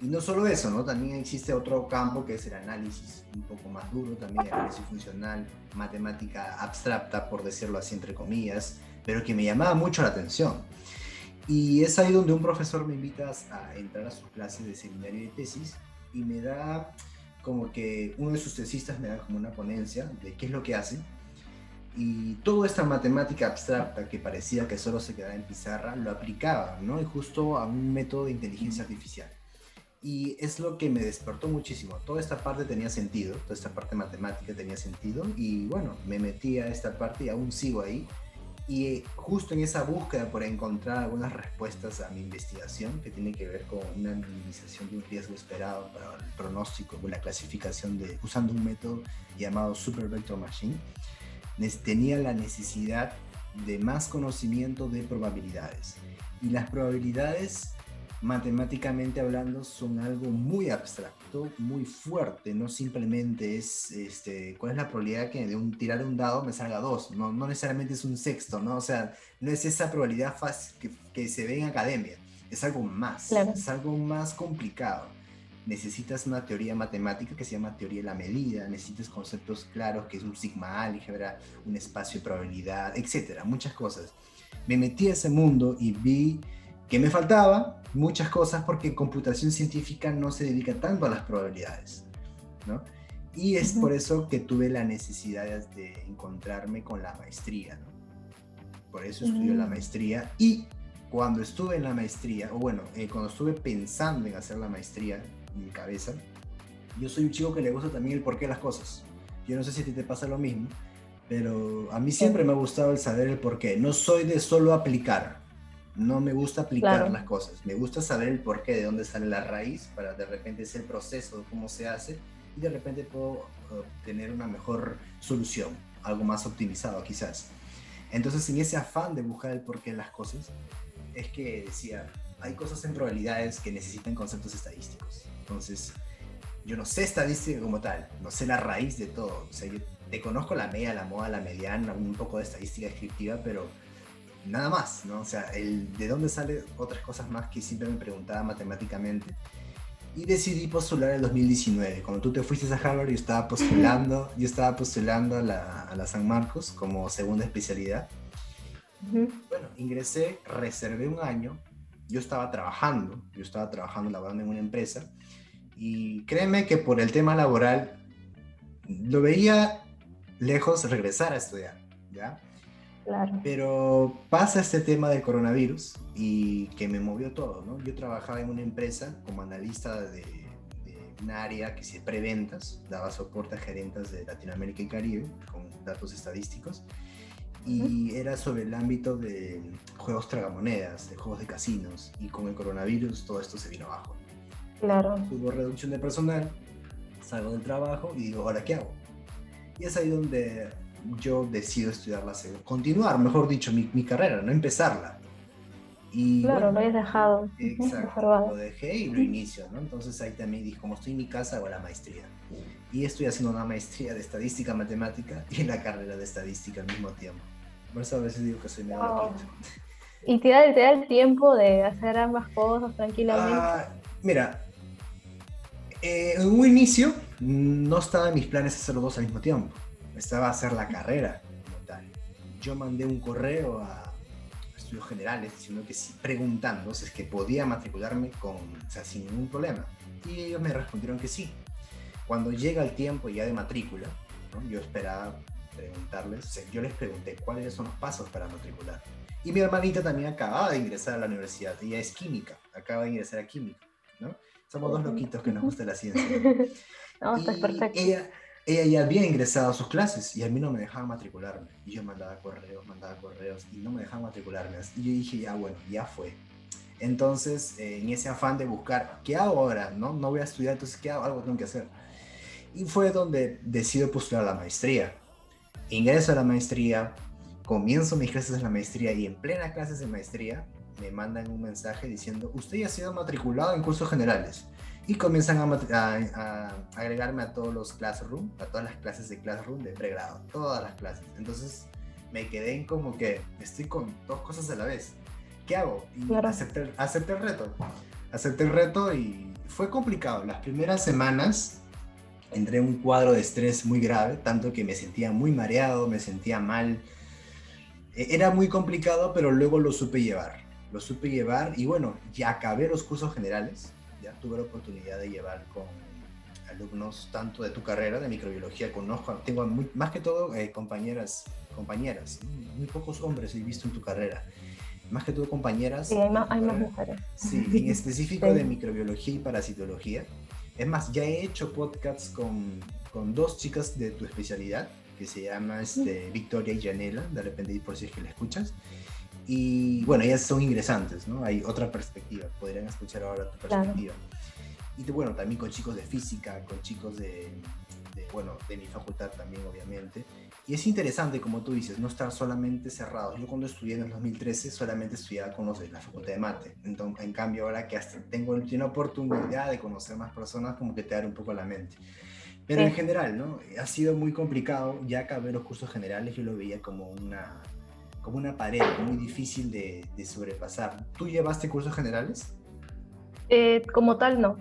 Y no solo eso, ¿no? También existe otro campo que es el análisis un poco más duro, también el análisis funcional, matemática abstracta, por decirlo así entre comillas, pero que me llamaba mucho la atención. Y es ahí donde un profesor me invita a entrar a sus clases de seminario de tesis y me da como que uno de sus tesistas me da como una ponencia de qué es lo que hacen. Y toda esta matemática abstracta que parecía que solo se quedaba en pizarra, lo aplicaba, ¿no? Y justo a un método de inteligencia artificial. Y es lo que me despertó muchísimo. Toda esta parte tenía sentido, toda esta parte matemática tenía sentido. Y bueno, me metí a esta parte y aún sigo ahí Y eh, justo en esa búsqueda por encontrar algunas respuestas a mi investigación, que tiene que ver con una minimización de un riesgo esperado para el pronóstico, con la clasificación de, usando un método llamado Super Vector Machine, tenía la necesidad de más conocimiento de probabilidades. Y las probabilidades matemáticamente hablando, son algo muy abstracto, muy fuerte, no simplemente es, este, ¿cuál es la probabilidad que de un tirar un dado me salga dos? No, no necesariamente es un sexto, ¿no? O sea, no es esa probabilidad fácil que, que se ve en academia, es algo más, es algo más complicado. Necesitas una teoría matemática que se llama teoría de la medida, necesitas conceptos claros que es un sigma álgebra, un espacio de probabilidad, etcétera, muchas cosas. Me metí a ese mundo y vi que me faltaba muchas cosas porque en computación científica no se dedica tanto a las probabilidades, ¿no? Y es por eso que tuve la necesidad de encontrarme con la maestría, ¿no? Por eso estudié la mm. maestría y cuando estuve en la maestría, o bueno, eh, cuando estuve pensando en hacer la maestría en mi cabeza, yo soy un chico que le gusta también el porqué de las cosas. Yo no sé si a ti te pasa lo mismo, pero a mí siempre me ha gustado el saber el porqué. No soy de solo aplicar, no me gusta aplicar las cosas, me gusta saber el porqué, de dónde sale la raíz, para de repente ese proceso, cómo se hace, y de repente puedo obtener una mejor solución, algo más optimizado quizás. Entonces, en ese afán de buscar el porqué de las cosas, es que decía, hay cosas en probabilidades que necesitan conceptos estadísticos. Entonces, yo no sé estadística como tal, no sé la raíz de todo. O sea, yo te conozco la media, la moda, la mediana, un poco de estadística descriptiva, pero nada más, ¿no? O sea, el, de dónde sale otras cosas más que siempre me preguntaba matemáticamente. Y decidí postular en 2019. Cuando tú te fuiste a Harvard, yo estaba postulando, yo estaba postulando a la, a la San Marcos como segunda especialidad. Bueno, ingresé, reservé un año. Yo estaba trabajando, yo estaba trabajando, laborando en una empresa. Y créeme que por el tema laboral, lo veía lejos regresar a estudiar, ¿ya? Pero pasa este tema del coronavirus y que me movió todo, ¿no? Yo trabajaba en una empresa como analista de, un área que se preventas, daba soporte a gerentes de Latinoamérica y Caribe con datos estadísticos y era sobre el ámbito de juegos tragamonedas, de juegos de casinos y con el coronavirus todo esto se vino abajo. Claro. Hubo reducción de personal, salgo del trabajo y digo, ¿ahora qué hago? Y es ahí donde yo decido estudiar la segunda, continuar, mejor dicho, mi, mi carrera, no empezarla. Y, claro, lo he dejado. Exacto, lo dejé y lo inicio, ¿no? Entonces ahí también dije, como estoy en mi casa, hago la maestría. Y estoy haciendo una maestría de estadística matemática y la carrera de estadística al mismo tiempo. Por eso a veces digo que soy medio wow. ¿Y te da, te da, el tiempo de hacer ambas cosas tranquilamente? Ah, mira, eh, en un inicio no estaba en mis planes hacer los dos al mismo tiempo estaba a hacer la carrera como tal. Yo mandé un correo a estudios generales diciendo que sí, preguntando si es que podía matricularme con, o sea, sin ningún problema. Y ellos me respondieron que sí. Cuando llega el tiempo ya de matrícula, yo esperaba preguntarles, yo les pregunté cuáles son los pasos para matricular. Y mi hermanita también acababa de ingresar a la universidad, ella es química, acaba de ingresar a química, ¿no? Somos dos loquitos que nos gusta la ciencia. no, está perfecto. Ella, ella ya había ingresado a sus clases y a mí no me dejaba matricularme. Y yo mandaba correos, mandaba correos y no me dejaba matricularme. Y yo dije, ya bueno, ya fue. Entonces, eh, en ese afán de buscar, ¿qué hago ahora? No, no voy a estudiar, entonces, ¿qué hago? Algo tengo que hacer. Y fue donde decido postular a la maestría. Ingreso a la maestría, comienzo mis clases en la maestría y en plena clases de maestría me mandan un mensaje diciendo, usted ya ha sido matriculado en cursos generales y comienzan a, agregarme a todos los classroom, a todas las clases de classroom de pregrado, todas las clases. Entonces me quedé en como que estoy con dos cosas a la vez. ¿Qué hago? Y acepté, el reto. Acepté el reto y fue complicado. Las primeras semanas entré en un cuadro de estrés muy grave, tanto que me sentía muy mareado, me sentía mal. E, era muy complicado, pero luego lo supe llevar. Lo supe llevar y bueno, ya acabé los cursos generales tuve la oportunidad de llevar con alumnos tanto de tu carrera de microbiología, conozco, tengo más que todo eh, compañeras, compañeras, muy pocos hombres he visto en tu carrera, más que todo compañeras. Sí, hay más, hay más mujeres. Sí, en específico de microbiología y parasitología. Es más, ya he hecho podcasts con, con dos chicas de tu especialidad que se llama este, Victoria y Janela, de repente por si es que la escuchas. Y bueno, ellas son ingresantes, ¿no? Hay otra perspectiva, podrían escuchar ahora tu perspectiva. Y bueno, también con chicos de física, con chicos de, bueno, de mi facultad también, obviamente. Y es interesante, como tú dices, no estar solamente cerrados. Yo cuando estudié en el 2013 solamente estudiaba con los de la facultad de mate. Entonces, en cambio, ahora que hasta tengo una oportunidad de conocer más personas, como que te abre un poco la mente. Pero en general, ¿no? Ha sido muy complicado. Ya acabé los cursos generales, yo lo veía como una, como una pared muy difícil de, de sobrepasar. ¿Tú llevaste cursos generales? Eh, como tal, no.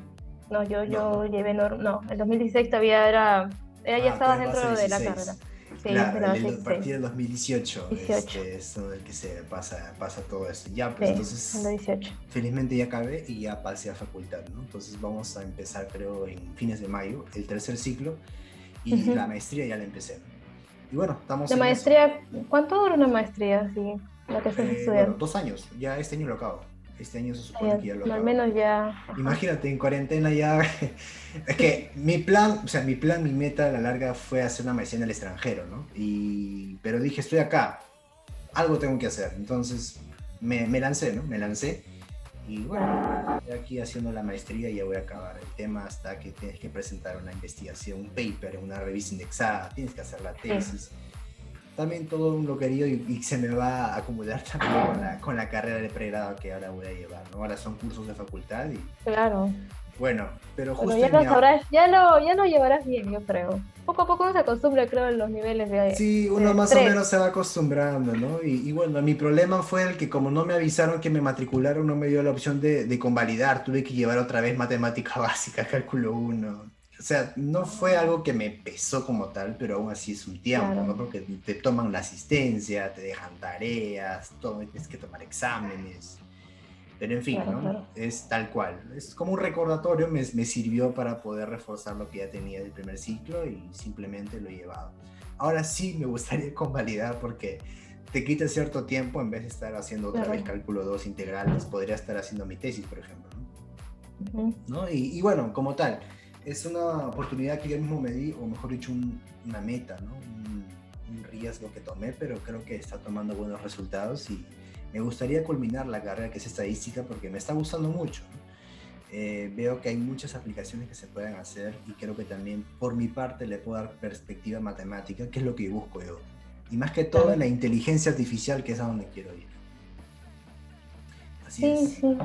No, yo, yo llevé, no, no, el 2016 todavía era, ya ah, estaba dentro de la carrera. Sí, claro, el, a partir del 2018 este, es el que se pasa, pasa todo esto. Ya, pues entonces, 2018. felizmente ya acabé y ya pasé a facultad, ¿no? Entonces vamos a empezar, creo, en fines de mayo, el tercer ciclo, y la maestría ya la empecé. Y bueno, estamos... ¿La maestría, cuánto dura una maestría, sí, la que estás eh, estudiando? dos años, ya este año lo acabo. Este año se supone que ya lo Al menos ya. Imagínate, en cuarentena ya. es que mi plan, o sea, mi plan, mi meta a la larga fue hacer una maestría en el extranjero, ¿no? Y, pero dije, estoy acá, algo tengo que hacer. Entonces me, me lancé, ¿no? Me lancé. Y bueno, aquí haciendo la maestría ya voy a acabar. El tema hasta que tienes que presentar una investigación, un paper, una revista indexada, tienes que hacer la tesis también todo un loquerío y, y, se me va a acumular también con la, con la, carrera de pregrado que ahora voy a llevar, ¿no? Ahora son cursos de facultad y... Claro. Bueno, pero justo... ya, lo sabrás, ya, lo, ya lo llevarás bien, yo creo. Poco a poco uno se acostumbra, creo, en los niveles de... Sí, uno más o menos se va acostumbrando, ¿no? Y, y, bueno, mi problema fue el que como no me avisaron que me matricularon, no me dio la opción de, de convalidar, tuve que llevar otra vez matemática básica, cálculo 1 o sea, no fue algo que me pesó como tal, pero aún así es un tiempo, ¿no? Porque te toman la asistencia, te dejan tareas, todo, tienes que tomar exámenes. Pero en fin, ¿no? Es tal cual. Es como un recordatorio, me, me, sirvió para poder reforzar lo que ya tenía del primer ciclo y simplemente lo he llevado. Ahora sí me gustaría convalidar porque te quita cierto tiempo en vez de estar haciendo otra vez cálculo 2 integrales, podría estar haciendo mi tesis, por ejemplo. ¿no? ¿No? Y, y bueno, como tal es una oportunidad que yo mismo me di, o mejor dicho, una meta, ¿no? Un, riesgo que tomé, pero creo que está tomando buenos resultados y me gustaría culminar la carrera que es estadística porque me está gustando mucho. Eh, veo que hay muchas aplicaciones que se pueden hacer y creo que también por mi parte le puedo dar perspectiva matemática, que es lo que busco yo. Y más que todo en la inteligencia artificial, que es a donde quiero ir. Así sí, es. Sí.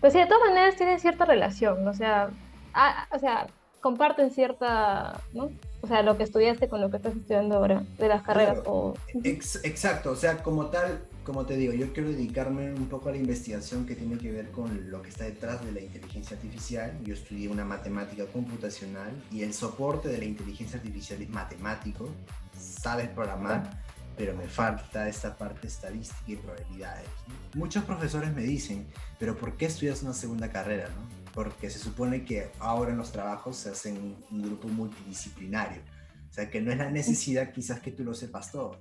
Pues sí, de todas maneras tienen cierta relación, o sea, ah, o sea, comparten cierta, ¿no? O sea, lo que estudiaste con lo que estás estudiando ahora, de las carreras. O... exacto, o sea, como tal, como te digo, yo quiero dedicarme un poco a la investigación que tiene que ver con lo que está detrás de la inteligencia artificial. Yo estudié una matemática computacional y el soporte de la inteligencia artificial es matemático, sabes programar, pero me falta esta parte estadística y probabilidades. Muchos profesores me dicen, pero ¿por qué estudias una segunda carrera? ¿no? porque se supone que ahora en los trabajos se hacen un grupo multidisciplinario. O sea, que no es la necesidad quizás que tú lo sepas todo.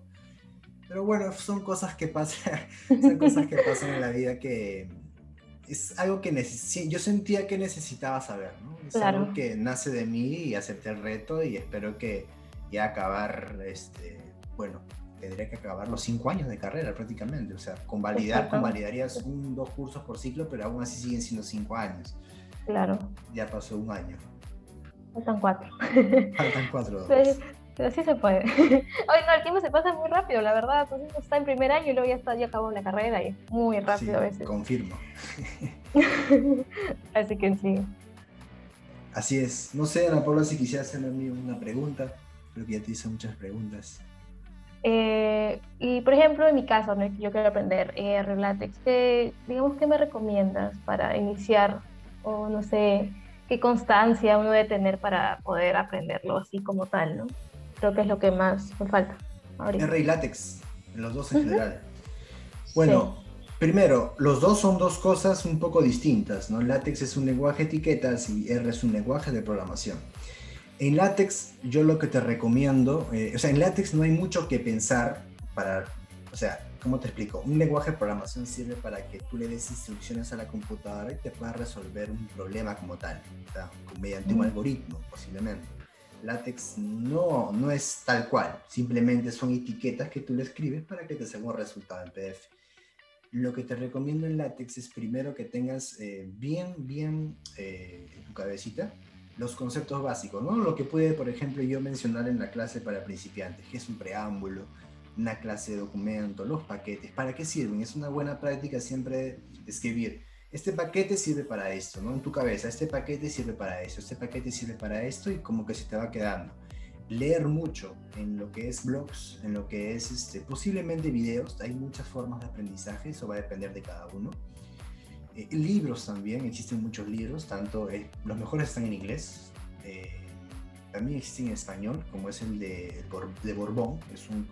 Pero bueno, son cosas que pasan, son cosas que pasan en la vida que es algo que yo sentía que necesitaba saber, ¿no? Es algo que nace de mí y acepté el reto y espero que ya acabar, este, bueno, tendría que acabar los cinco años de carrera prácticamente, o sea, convalidar, convalidarías un, dos cursos por ciclo, pero aún así siguen siendo cinco años. Claro. Ya pasó un año. Faltan cuatro. Faltan cuatro. Pero, sí se puede. Oye, no, el tiempo se pasa muy rápido, la verdad. Pues está en primer año y luego ya, está, ya acabó la carrera y es muy rápido a veces. Confirmo. Así que sí. Así es. No sé, Ana Paula, si quisiera hacerme una pregunta. Creo que ya te hice muchas preguntas. Eh, y por ejemplo, en mi caso, yo quiero aprender eh, Relatex. ¿qué, digamos, ¿qué me recomiendas para iniciar o no sé qué constancia uno debe tener para poder aprenderlo así como tal, ¿no? Creo que es lo que más me falta. Ahorita. R y látex, los dos en general. Bueno, primero, los dos son dos cosas un poco distintas, ¿no? Látex es un lenguaje de etiquetas y R es un lenguaje de programación. En látex, yo lo que te recomiendo, eh, o sea, en látex no hay mucho que pensar para, o sea, ¿cómo te explico? Un lenguaje de programación sirve para que tú le des instrucciones a la computadora y te pueda resolver un problema como tal, sea, mediante un algoritmo posiblemente. Látex no, no es tal cual, simplemente son etiquetas que tú le escribes para que te salga un resultado en PDF. Lo que te recomiendo en látex es primero que tengas eh, bien, bien eh, en tu cabecita los conceptos básicos, ¿no? Lo que puede, por ejemplo, yo mencionar en la clase para principiantes, que es un preámbulo, una clase de documento, los paquetes, ¿para qué sirven? Es una buena práctica siempre escribir este paquete sirve para esto, ¿no? En tu cabeza, este paquete sirve para eso, este paquete sirve para esto y como que se te va quedando. Leer mucho en lo que es blogs, en lo que es este, posiblemente videos, hay muchas formas de aprendizaje, eso va a depender de cada uno. Eh, libros también, existen muchos libros, tanto eh, los mejores están en inglés, eh, también existen en español, como es el de, de Borbón, es un,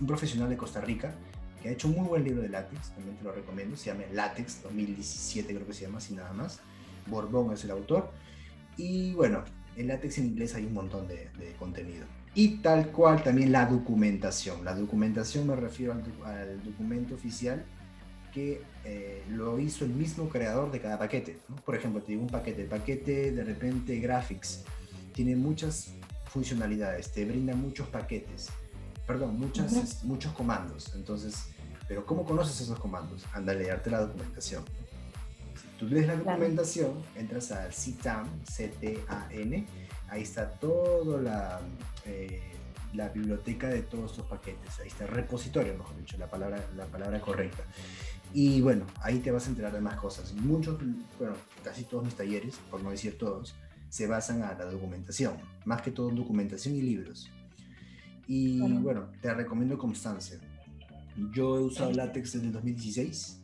un profesional de Costa Rica que ha hecho un muy buen libro de látex, también te lo recomiendo, se llama Látex 2017 creo que se llama, así nada más. Borbón es el autor. Y bueno, en látex en inglés hay un montón de, contenido. Y tal cual también la documentación. La documentación me refiero al, documento oficial que eh, lo hizo el mismo creador de cada paquete. Por ejemplo, te digo un paquete, el paquete de repente graphics, tiene muchas funcionalidades, te brinda muchos paquetes perdón, muchas, muchos comandos. Entonces, pero ¿cómo conoces esos comandos? Anda a leerte la documentación. Si tú lees la documentación, entras al CTAN, C-T-A-N, ahí está toda la, eh, la biblioteca de todos estos paquetes. Ahí está el repositorio, mejor dicho, la palabra, la palabra correcta. Y bueno, ahí te vas a enterar de más cosas. Muchos, bueno, casi todos mis talleres, por no decir todos, se basan a la documentación, más que todo documentación y libros. Y bueno, te recomiendo constancia. Yo he usado látex desde el 2016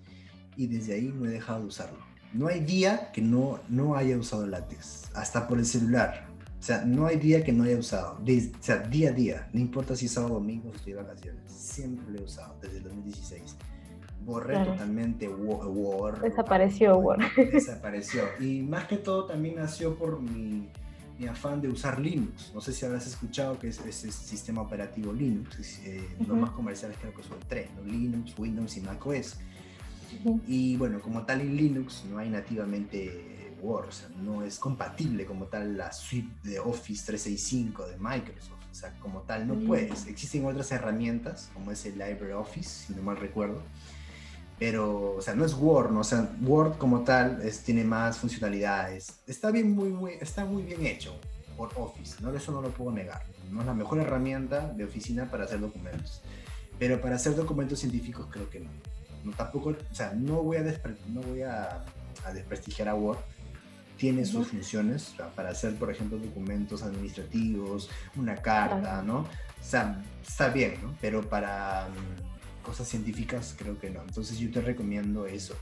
y desde ahí no he dejado de usarlo. No hay día que no, no haya usado látex, hasta por el celular. O sea, no hay día que no haya usado. o sea, día a día, no importa si es sábado, domingo, si estoy de vacaciones. Siempre lo he usado desde el 2016. Borré totalmente Word. Desapareció Word. Desapareció. Y más que todo también nació por mi mi afán de usar Linux. No sé si habrás escuchado que es, ese sistema operativo Linux. Eh, Los más comerciales creo que son tres, Linux, Windows y macOS. Y bueno, como tal en Linux no hay nativamente Word, o sea, no es compatible como tal la suite de Office 365 de Microsoft. O sea, como tal no puedes. Existen otras herramientas, como es el LibreOffice, si no mal recuerdo, pero, o sea, no es Word, ¿no? o sea, Word como tal es, tiene más funcionalidades. Está bien, muy, muy, está muy bien hecho por Office, ¿no? Eso no lo puedo negar. No es la mejor herramienta de oficina para hacer documentos. Pero para hacer documentos científicos creo que no. No tampoco, o sea, no voy a, no voy a, a desprestigiar a Word. Tiene sus funciones para hacer, por ejemplo, documentos administrativos, una carta, ¿no? O sea, está bien, ¿no? Pero para cosas científicas creo que no. Entonces yo te recomiendo eso.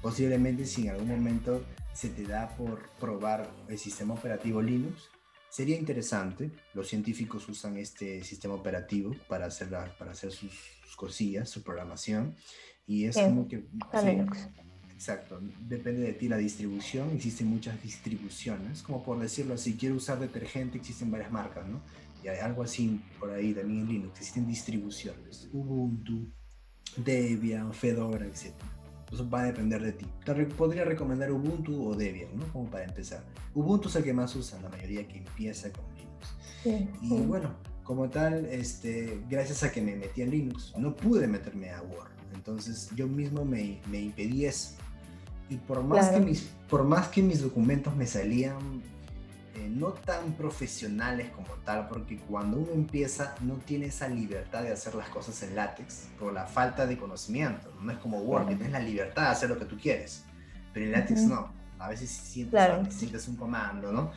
Posiblemente si en algún momento se te da por probar el sistema operativo Linux, sería interesante. Los científicos usan este sistema operativo para hacer, para hacer sus, cosillas, su programación. Y es como que... exacto, depende de ti la distribución. Existen muchas distribuciones, como por decirlo así, quiero usar detergente, existen varias marcas, ¿no? Y hay algo así por ahí también en Linux, existen distribuciones. Ubuntu, Debian, Fedora, etc. Eso va a depender de ti. Te podría recomendar Ubuntu o Debian, ¿no? Como para empezar. Ubuntu es el que más usa la mayoría que empieza con Linux. y bueno, como tal, este, gracias a que me metí en Linux, no pude meterme a Word. Entonces yo mismo me, me impedí eso. Y por más, que mis, por más que mis documentos me salían eh, no tan profesionales como tal, porque cuando uno empieza no tiene esa libertad de hacer las cosas en látex por la falta de conocimiento. No es como Word, que tienes la libertad de hacer lo que tú quieres, pero en látex no. A veces sientes, sientes un comando, ¿no?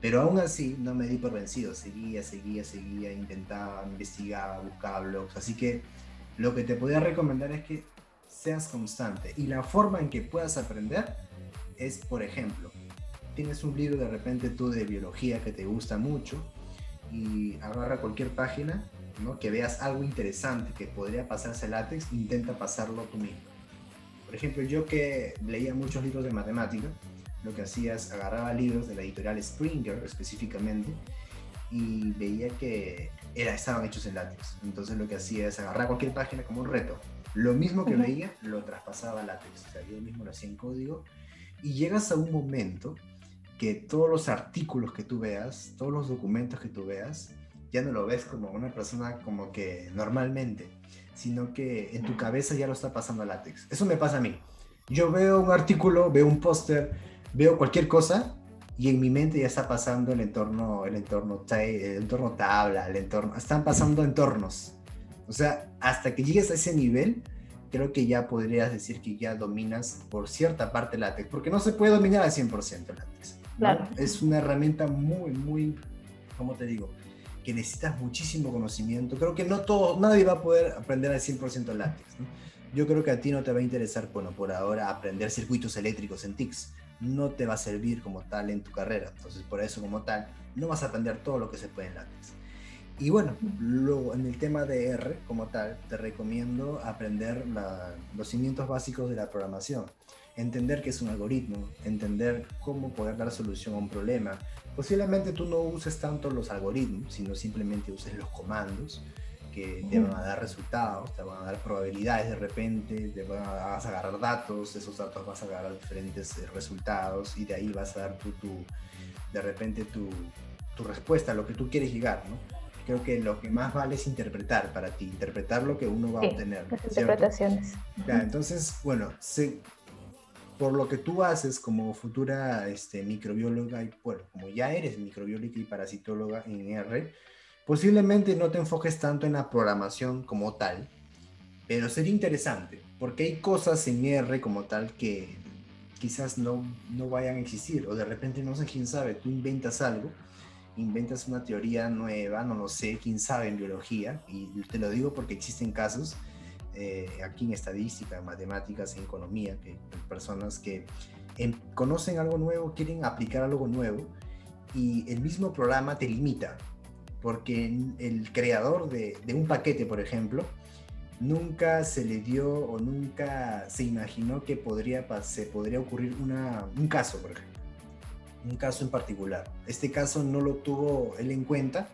Pero aún así no me di por vencido, seguía, seguía, seguía, intentaba, investigaba, buscaba blogs. Así que lo que te podría recomendar es que seas constante. Y la forma en que puedas aprender es, por ejemplo, tienes un libro de repente tú de biología que te gusta mucho y agarra cualquier página, ¿no? que veas algo interesante que podría pasarse látex, intenta pasarlo tú mismo. Por ejemplo, yo que leía muchos libros de matemática, lo que hacía es agarraba libros de la editorial Springer específicamente y veía que era, estaban hechos en látex. Entonces lo que hacía es agarrar cualquier página como un reto. Lo mismo que veía, lo traspasaba a látex. O sea, yo mismo lo hacía en código. Y llegas a un momento que todos los artículos que tú veas, todos los documentos que tú veas, ya no lo ves como una persona como que normalmente, sino que en tu cabeza ya lo está pasando a látex. Eso me pasa a mí. Yo veo un artículo, veo un póster, veo cualquier cosa y en mi mente ya está pasando el entorno, el entorno, el entorno tabla, el entorno, están pasando entornos. O sea, hasta que llegues a ese nivel, creo que ya podrías decir que ya dominas por cierta parte látex, porque no se puede dominar al 100% látex. Claro. Es una herramienta muy, muy, ¿cómo te digo? Que necesitas muchísimo conocimiento. Creo que no todo, nadie va a poder aprender al 100% látex. Yo creo que a ti no te va a interesar, bueno, por ahora aprender circuitos eléctricos en TICS no te va a servir como tal en tu carrera. Entonces, por eso como tal, no vas a aprender todo lo que se puede en látex. Y bueno, luego en el tema de R como tal, te recomiendo aprender los cimientos básicos de la programación. Entender qué es un algoritmo, entender cómo poder dar solución a un problema. Posiblemente tú no uses tanto los algoritmos, sino simplemente uses los comandos que te van a dar resultados, te van a dar probabilidades de repente, te van a, vas a agarrar datos, esos datos vas a agarrar diferentes eh, resultados y de ahí vas a dar tu, tu de repente tu, tu, respuesta a lo que tú quieres llegar, ¿no? Creo que lo que más vale es interpretar para ti, interpretar lo que uno va a obtener. Las interpretaciones. entonces, bueno, por lo que tú haces como futura este, microbióloga, y bueno, como ya eres microbióloga y parasitóloga en R, Posiblemente no te enfoques tanto en la programación como tal, pero sería interesante, porque hay cosas en R como tal que quizás no, no vayan a existir, o de repente no sé quién sabe, tú inventas algo, inventas una teoría nueva, no lo sé, quién sabe en biología, y te lo digo porque existen casos eh, aquí en estadística, en matemáticas, en economía, que personas que em, conocen algo nuevo, quieren aplicar algo nuevo, y el mismo programa te limita porque el creador de, un paquete, por ejemplo, nunca se le dio o nunca se imaginó que podría, se podría ocurrir un caso, por ejemplo, un caso en particular. Este caso no lo tuvo él en cuenta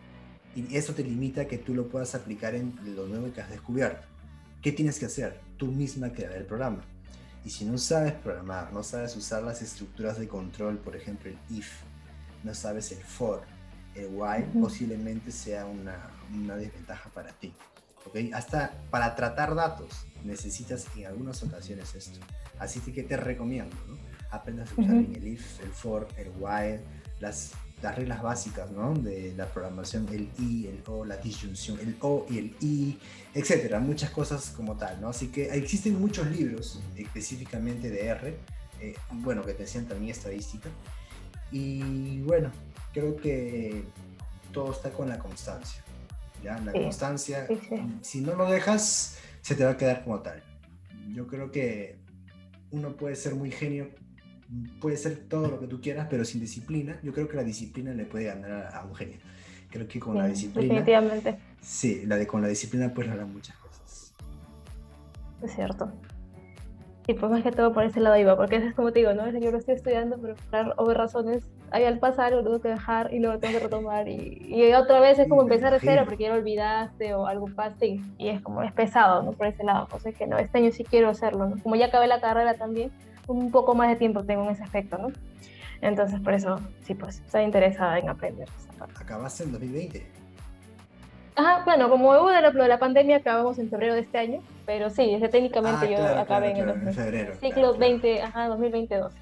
y eso te limita que tú lo puedas aplicar en lo nuevo que has descubierto. ¿Qué tienes que hacer? Tú misma crear el programa. Y si no sabes programar, no sabes usar las estructuras de control, por ejemplo el if, no sabes el for, el while posiblemente sea una, una, desventaja para ti. ¿okay? Hasta para tratar datos necesitas en algunas ocasiones esto. Así que te recomiendo, ¿no? Aprendas a usar el if, el for, el while, las, las reglas básicas ¿no? de la programación, el i, el o, la disyunción, el o y el i, etcétera, muchas cosas como tal, ¿no? Así que existen muchos libros específicamente de R, eh, bueno, que te enseñan también estadística, y bueno, creo que todo está con la constancia. ¿ya? La constancia, si no lo dejas, se te va a quedar como tal. Yo creo que uno puede ser muy genio, puede ser todo lo que tú quieras, pero sin disciplina, yo creo que la disciplina le puede ganar a, un genio. Creo que con la disciplina. Definitivamente. Sí, la de, con la disciplina puedes lograr muchas cosas. Es cierto. Y pues más que todo por ese lado iba, porque es como te digo, ¿no? Yo lo estoy estudiando, pero por obvias razones, ahí al pasar lo tengo que dejar y luego tengo que retomar. Y, y otra vez es como empezar de cero porque ya lo olvidaste o algo pasa y, es como, es pesado, ¿no? Por ese lado. Sea que no, este año sí quiero hacerlo, ¿no? Como ya acabé la carrera también, un poco más de tiempo tengo en ese aspecto, ¿no? Entonces, por eso, sí, pues, estoy interesada en aprender. ¿Acabaste en 2020? Ajá, bueno, como hubo de la, de la pandemia, acabamos en febrero de este año, pero sí, técnicamente ah, yo acabé en el febrero, ciclo 20, ajá, 2022.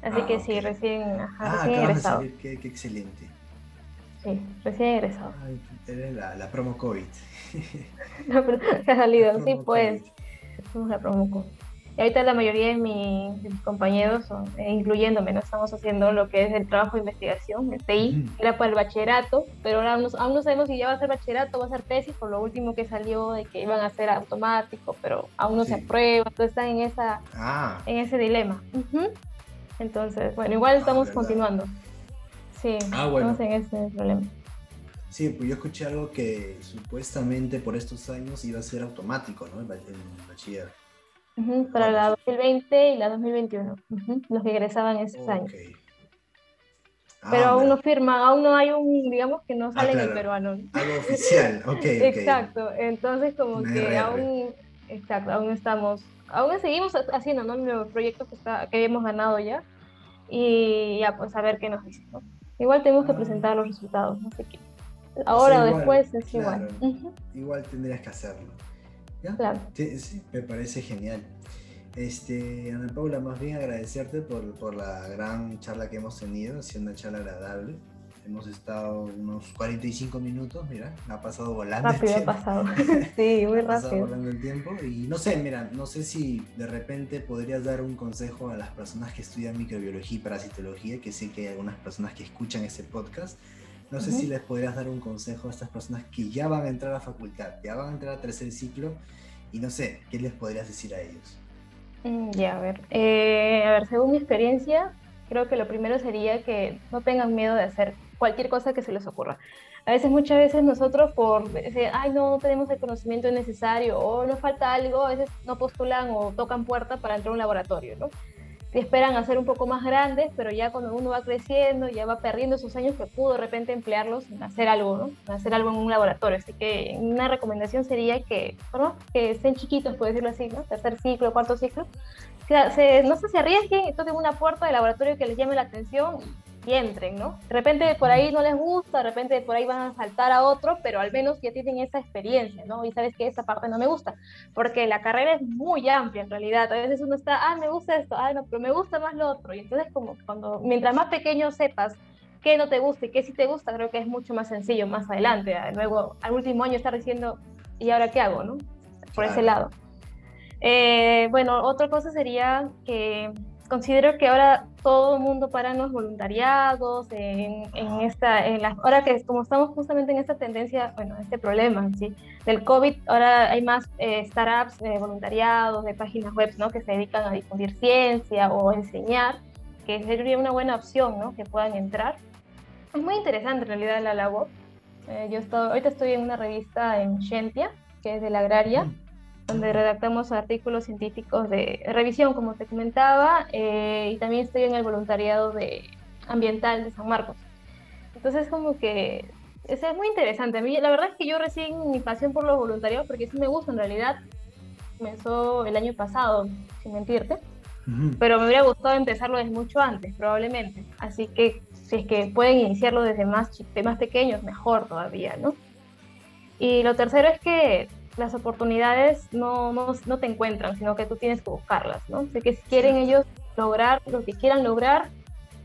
Así ah, que sí, recién, ajá, ah, recién egresado. Qué, qué, excelente. Sí, recién egresado. Eres la, la promo COVID. pero ha salido, sí, pues. Somos la promo COVID. Y ahorita la mayoría de, mis compañeros, eh, incluyéndome, ¿no? estamos haciendo lo que es el trabajo de investigación, el TI, era para el bachillerato, pero ahora aún no sabemos si ya va a ser bachillerato o va a ser tesis, por lo último que salió de que iban a ser automático, pero aún no se aprueba, entonces están en, esa, ah. en ese dilema. Entonces, bueno, igual ah, estamos continuando. Sí, ah, estamos en ese problema. Sí, pues yo escuché algo que supuestamente por estos años iba a ser automático, ¿no? El, para la 2020 y la 2021, los que egresaban esos años. Ah, Pero aún no firma, aún no hay un, digamos que no ah, sale en el peruano. Algo oficial, ok. exacto, entonces como que aún, exacto, aún estamos, aún seguimos haciendo, ¿no? Nuevos proyectos que, está, que hemos ganado ya, y ya pues a ver qué nos dicen. ¿no? Igual tenemos que ah. presentar los resultados, no sé qué. Ahora o, después es igual. Igual tendrías que hacerlo. Claro. Sí, me parece genial. Este, Ana Paula, más bien agradecerte por, por, la gran charla que hemos tenido, ha sido una charla agradable. Hemos estado unos 45 minutos, mira, ha pasado volando. Rápido ha pasado, sí, muy rápido. Ha pasado volando el tiempo. Y no sé, mira, no sé si de repente podrías dar un consejo a las personas que estudian microbiología y parasitología, que sé que hay algunas personas que escuchan ese podcast. No sé si les podrías dar un consejo a estas personas que ya van a entrar a facultad, ya van a entrar a tercer ciclo, y no sé, ¿qué les podrías decir a ellos? Mm, ya, a ver. Eh, a ver, según mi experiencia, creo que lo primero sería que no tengan miedo de hacer cualquier cosa que se les ocurra. A veces, muchas veces nosotros por decir, ay, no tenemos el conocimiento necesario o nos falta algo, a veces no postulan o tocan puerta para entrar a un laboratorio, ¿no? Y esperan a ser un poco más grandes, pero ya cuando uno va creciendo, ya va perdiendo esos años que pudo de repente emplearlos en hacer algo, ¿no? En hacer algo en un laboratorio. Así que una recomendación sería que, ¿no? que estén chiquitos, por decirlo así, ¿no? Tercer ciclo, cuarto ciclo, se, no se, se arriesguen, toquen una puerta de laboratorio que les llame la atención y entren, ¿no? De repente por ahí no les gusta, de repente por ahí van a saltar a otro, pero al menos ya tienen esa experiencia, ¿no? Y sabes que esa parte no me gusta, porque la carrera es muy amplia en realidad. A veces uno está, ah, me gusta esto, ah, no, pero me gusta más lo otro. Y entonces como cuando, mientras más pequeño sepas qué no te gusta y qué sí te gusta, creo que es mucho más sencillo más adelante. Luego, al último año estar diciendo, ¿y ahora qué hago, no? Por ese lado. Eh, bueno, otra cosa sería que considero que ahora todo el mundo para los voluntariados, en, esta, en la, ahora que como estamos justamente en esta tendencia, bueno, este problema ¿sí? del COVID, ahora hay más eh, startups, de voluntariados, de páginas web, ¿no? Que se dedican a difundir ciencia o enseñar, que sería una buena opción, ¿no? Que puedan entrar. Es muy interesante en realidad la labor. Eh, yo estoy, ahorita estoy en una revista en Scientia, que es de la agraria. Mm donde redactamos artículos científicos de revisión, como te comentaba, eh, y también estoy en el voluntariado de ambiental de San Marcos. Entonces, como que es, muy interesante. A mí, la verdad es que yo recién mi pasión por los voluntariados, porque sí me gusta en realidad, comenzó el año pasado, sin mentirte, pero me hubiera gustado empezarlo desde mucho antes, probablemente. Así que si es que pueden iniciarlo desde más, más pequeños, mejor todavía, ¿no? Y lo tercero es que las oportunidades no, no, no, te encuentran, sino que tú tienes que buscarlas, ¿no? Así que si quieren ellos lograr lo que quieran lograr,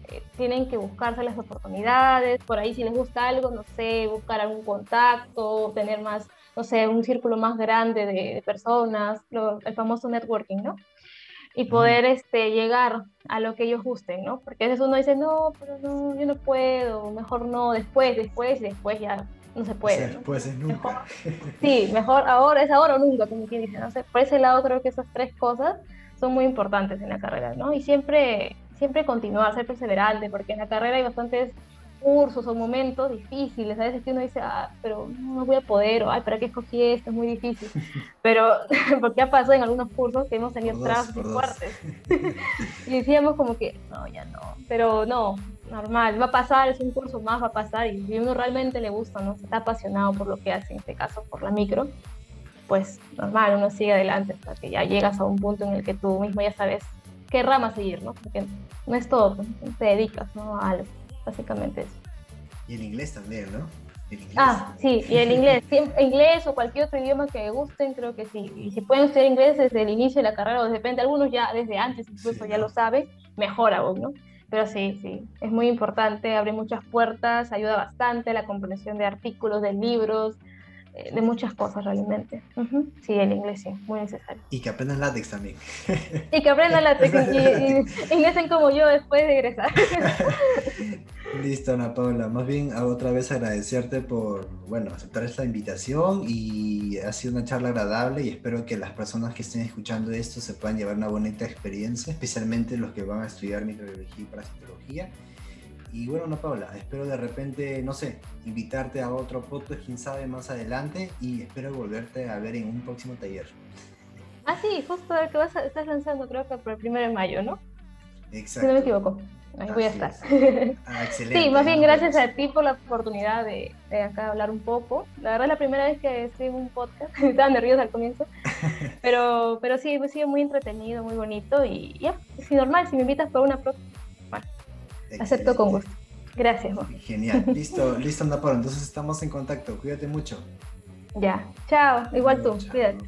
eh, tienen que buscarse las oportunidades, por ahí si les gusta algo, no sé, buscar algún contacto, tener más, no sé, un círculo más grande de, personas, el famoso networking, ¿no? Y poder este, llegar a lo que ellos gusten, ¿no? Porque a veces uno dice, no, pero no, yo no puedo, mejor no, después, después, después ya no se puede. Después es nunca. sí, mejor ahora, es ahora o nunca, como quien dice. No sé, por ese lado creo que esas tres cosas son muy importantes en la carrera, ¿no? Y siempre, siempre continuar, ser perseverante, porque en la carrera hay bastantes cursos o momentos difíciles. A veces que uno dice, ah, pero no voy a poder, o ay, ¿para qué escogí esto? Es muy difícil. Pero, porque ha pasado en algunos cursos que hemos tenido trazos fuertes. y decíamos como que, no, ya no. Pero no, normal, va a pasar, es un curso más, va a pasar. Y si uno realmente le gusta, ¿no? Está apasionado por lo que hace, en este caso por la micro, pues normal, uno sigue adelante hasta que ya llegas a un punto en el que tú mismo ya sabes qué rama seguir, ¿no? Porque no es todo, pues, te dedicas, ¿no? A algo, básicamente eso. Y el inglés también, ¿no? Ah, sí, y el inglés, inglés o cualquier otro idioma que gusten, creo que sí. Y si pueden estudiar inglés desde el inicio de la carrera o de repente algunos ya desde antes incluso ya lo saben, mejor aún, ¿no? Pero sí, sí, es muy importante, abre muchas puertas, ayuda bastante la comprensión de artículos, de libros, de muchas cosas realmente. Sí, el inglés sí, muy necesario. Y que aprendan látex también. Y que aprendan látex y, ingresen como yo después de egresar. Listo, Ana Paula. Más bien, otra vez agradecerte por, bueno, aceptar esta invitación y ha sido una charla agradable y espero que las personas que estén escuchando esto se puedan llevar una bonita experiencia, especialmente los que van a estudiar microbiología y parasitología. Y bueno, Ana Paula, espero de repente, no sé, invitarte a otro podcast, quién sabe, más adelante y espero volverte a ver en un próximo taller. Ah, sí, justo el que vas a, estás lanzando, creo que por el primero de mayo, ¿no? Exacto. Si no me equivoco. Ahí voy a estar. Ah, excelente. Sí, más bien gracias a ti por la oportunidad de, acá hablar un poco. La verdad es la primera vez que estoy en un podcast. Estaba nerviosa al comienzo. Pero, pero sí, ha sido muy entretenido, muy bonito. Y ya, si normal, si me invitas por una próxima, Acepto con gusto. Gracias. Genial. Listo, listo, Andaparo. Entonces estamos en contacto. Cuídate mucho. Ya. Chao. Igual tú. Cuídate.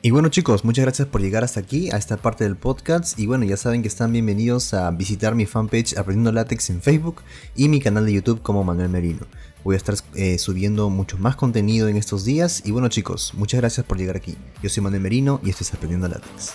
Y bueno chicos, muchas gracias por llegar hasta aquí, a esta parte del podcast. Y bueno, ya saben que están bienvenidos a visitar mi fanpage Aprendiendo Látex en Facebook y mi canal de YouTube como Manuel Merino. Voy a estar eh, subiendo mucho más contenido en estos días. Y bueno chicos, muchas gracias por llegar aquí. Yo soy Manuel Merino y esto es Aprendiendo Látex.